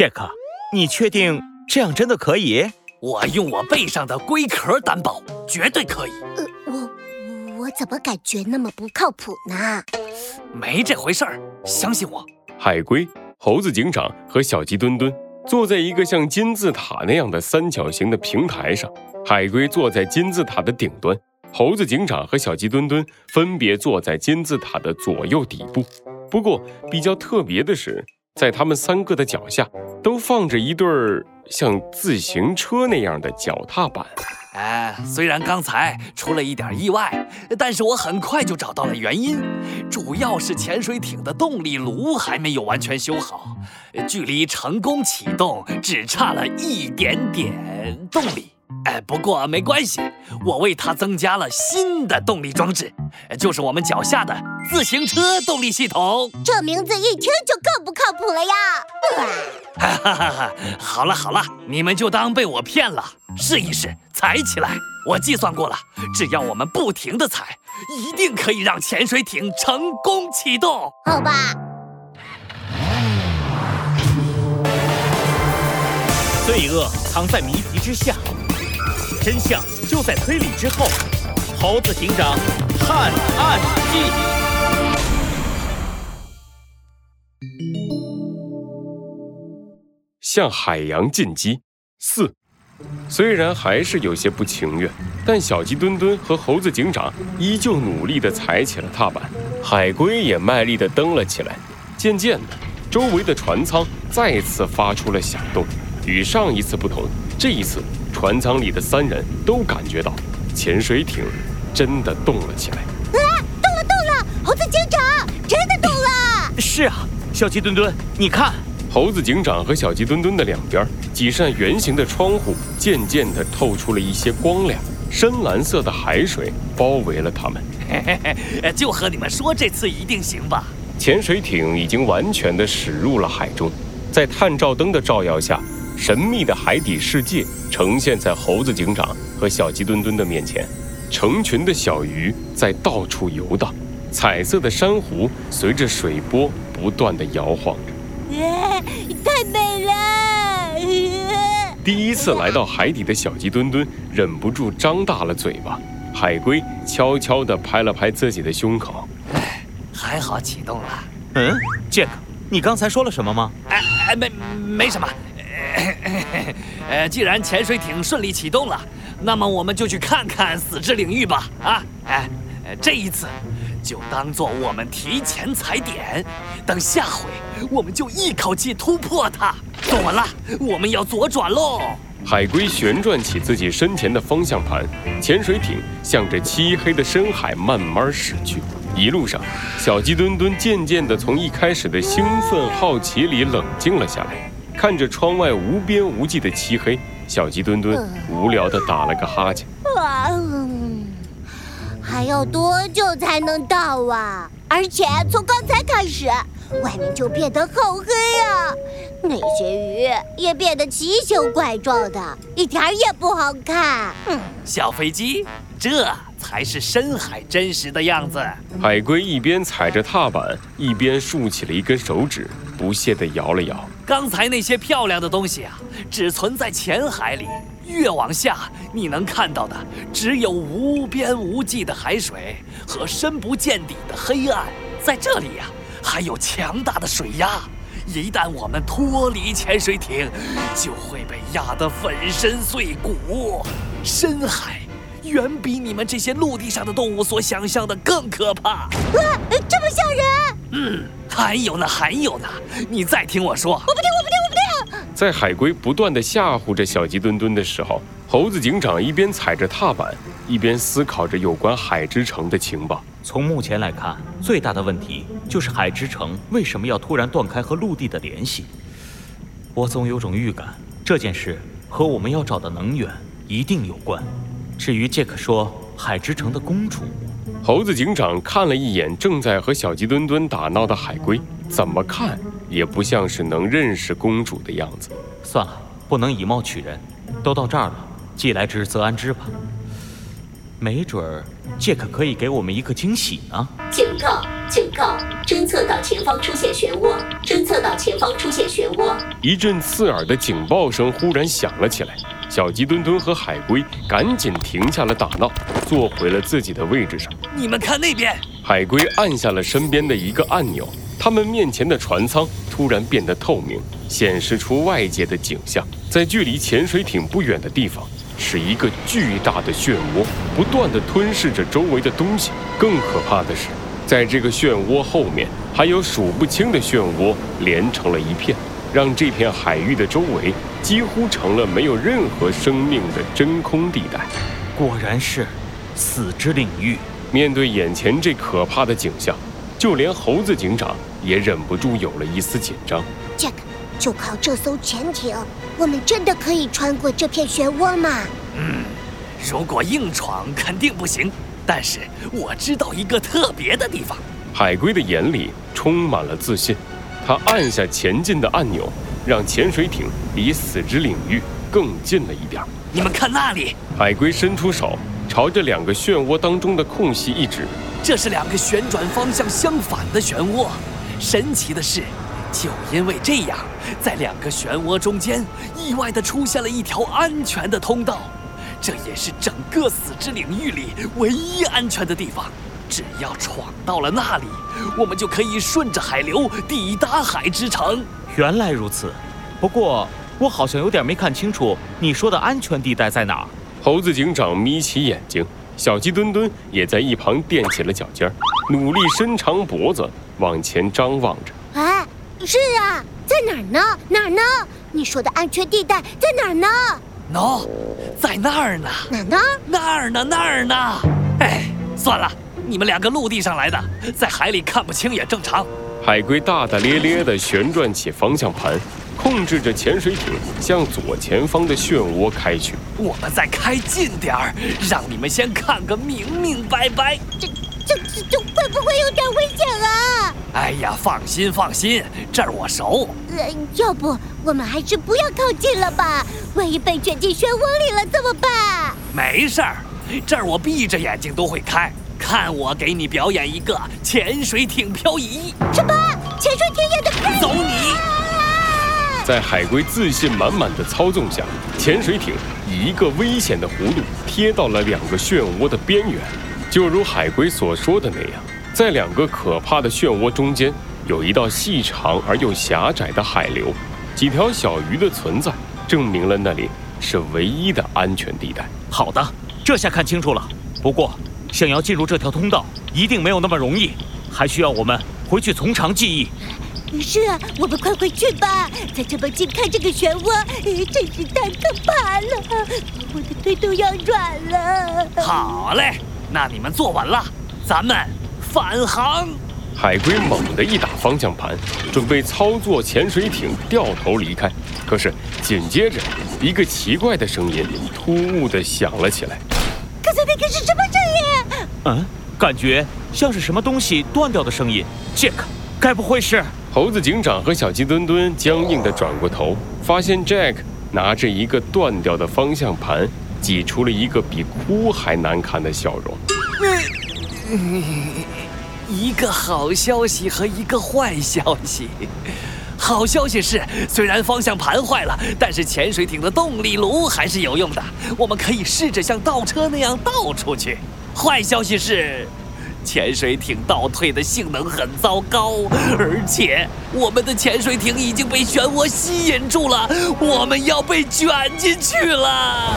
杰克，你确定这样真的可以？我用我背上的龟壳担保，绝对可以。呃，我我怎么感觉那么不靠谱呢？没这回事儿，相信我。海龟、猴子警长和小鸡墩墩坐在一个像金字塔那样的三角形的平台上，海龟坐在金字塔的顶端，猴子警长和小鸡墩墩分别坐在金字塔的左右底部。不过比较特别的是。在他们三个的脚下，都放着一对儿像自行车那样的脚踏板。哎，虽然刚才出了一点意外，但是我很快就找到了原因，主要是潜水艇的动力炉还没有完全修好，距离成功启动只差了一点点动力。哎，不过没关系，我为它增加了新的动力装置，就是我们脚下的自行车动力系统。这名字一听就更不靠谱了呀！哈哈哈哈！好了好了，你们就当被我骗了，试一试，踩起来。我计算过了，只要我们不停的踩，一定可以让潜水艇成功启动。好吧。罪恶藏在谜题之下。真相就在推理之后，猴子警长探案记向海洋进击四。虽然还是有些不情愿，但小鸡墩墩和猴子警长依旧努力地踩起了踏板，海龟也卖力地蹬了起来。渐渐的，周围的船舱再次发出了响动。与上一次不同，这一次。船舱里的三人都感觉到潜水艇真的动了起来。啊，动了动了！猴子警长真的动了！是啊，小鸡墩墩，你看，猴子警长和小鸡墩墩的两边几扇圆形的窗户渐渐地透出了一些光亮，深蓝色的海水包围了他们。嘿嘿嘿，就和你们说，这次一定行吧？潜水艇已经完全的驶入了海中，在探照灯的照耀下。神秘的海底世界呈现在猴子警长和小鸡墩墩的面前，成群的小鱼在到处游荡，彩色的珊瑚随着水波不断的摇晃着，太美了！第一次来到海底的小鸡墩墩忍不住张大了嘴巴，海龟悄悄地拍了拍自己的胸口，哎，还好启动了。嗯，杰克，你刚才说了什么吗？哎哎，没没什么。呃，既然潜水艇顺利启动了，那么我们就去看看死之领域吧。啊，哎，这一次就当做我们提前踩点，等下回我们就一口气突破它。走完了，我们要左转喽。海龟旋转起自己身前的方向盘，潜水艇向着漆黑的深海慢慢驶去。一路上，小鸡墩墩渐渐地从一开始的兴奋好奇里冷静了下来。看着窗外无边无际的漆黑，小鸡墩墩无聊地打了个哈欠。啊，还要多久才能到啊？而且从刚才开始，外面就变得好黑啊！那些鱼也变得奇形怪状的，一点也不好看。小飞机，这才是深海真实的样子。海龟一边踩着踏板，一边竖起了一根手指，不屑地摇了摇。刚才那些漂亮的东西啊，只存在浅海里。越往下，你能看到的只有无边无际的海水和深不见底的黑暗。在这里呀，还有强大的水压。一旦我们脱离潜水艇，就会被压得粉身碎骨。深海远比你们这些陆地上的动物所想象的更可怕。啊，这么吓人！嗯。还有呢，还有呢！你再听我说，我不听，我不听，我不听！在海龟不断的吓唬着小鸡墩墩的时候，猴子警长一边踩着踏板，一边思考着有关海之城的情报。从目前来看，最大的问题就是海之城为什么要突然断开和陆地的联系？我总有种预感，这件事和我们要找的能源一定有关。至于杰克说海之城的公主。猴子警长看了一眼正在和小鸡墩墩打闹的海龟，怎么看也不像是能认识公主的样子。算了，不能以貌取人。都到这儿了，既来之则安之吧。没准儿杰克可以给我们一个惊喜呢。警告！警告！侦测到前方出现漩涡，侦测到前方出现漩涡。一阵刺耳的警报声忽然响了起来，小鸡墩墩和海龟赶紧停下了打闹，坐回了自己的位置上。你们看那边，海龟按下了身边的一个按钮，他们面前的船舱突然变得透明，显示出外界的景象。在距离潜水艇不远的地方，是一个巨大的漩涡，不断地吞噬着周围的东西。更可怕的是，在这个漩涡后面，还有数不清的漩涡连成了一片，让这片海域的周围几乎成了没有任何生命的真空地带。果然是死之领域。面对眼前这可怕的景象，就连猴子警长也忍不住有了一丝紧张。Jack，，就靠这艘潜艇，我们真的可以穿过这片漩涡吗？嗯如果硬闯肯定不行，但是我知道一个特别的地方。海龟的眼里充满了自信，他按下前进的按钮，让潜水艇离死之领域更近了一点。你们看那里，海龟伸出手，朝着两个漩涡当中的空隙一指，这是两个旋转方向相反的漩涡。神奇的是，就因为这样，在两个漩涡中间意外地出现了一条安全的通道，这也是整个死之领域里唯一安全的地方。只要闯到了那里，我们就可以顺着海流抵达海之城。原来如此，不过我好像有点没看清楚你说的安全地带在哪儿。猴子警长眯起眼睛，小鸡墩墩也在一旁垫起了脚尖儿，努力伸长脖子往前张望着。哎，是啊，在哪儿呢？哪儿呢？你说的安全地带在哪儿呢？喏、在那儿呢，哪儿呢？那儿呢，那儿呢。哎，算了，你们两个陆地上来的，在海里看不清也正常。海龟大大咧咧地旋转起方向盘，控制着潜水艇向左前方的漩涡开去。我们再开近点儿，让你们先看个明明白白。这这这这会不会有点危险啊？哎呀，放心放心，这儿我熟。呃，要不我们还是不要靠近了吧？万一被卷进漩涡里了怎么办？没事儿，这儿我闭着眼睛都会开。看我给你表演一个潜水艇漂移，什么？潜水艇也得开？走你！啊！在海龟自信满满的操纵下，潜水艇以一个危险的弧度贴到了两个漩涡的边缘。就如海龟所说的那样，在两个可怕的漩涡中间，有一道细长而又狭窄的海流。几条小鱼的存在，证明了那里是唯一的安全地带。好的，这下看清楚了。不过，想要进入这条通道，一定没有那么容易，还需要我们回去从长计议。是啊，我们快回去吧！在这么近看这个漩涡，呃真是太可怕了，我的腿都要软了。好嘞，那你们坐稳了，咱们返航。海龟猛地一打方向盘，准备操作潜水艇掉头离开。可是紧接着，一个奇怪的声音突兀地响了起来。刚才那个是什么声音？嗯，感觉像是什么东西断掉的声音。Jack，，该不会是……猴子警长和小鸡墩墩僵硬地转过头，发现 Jack 拿着一个断掉的方向盘，挤出了一个比哭还难看的笑容。一个好消息和一个坏消息。好消息是，虽然方向盘坏了，但是潜水艇的动力炉还是有用的，我们可以试着像倒车那样倒出去。坏消息是，潜水艇倒退的性能很糟糕，而且我们的潜水艇已经被漩涡吸引住了，我们要被卷进去了。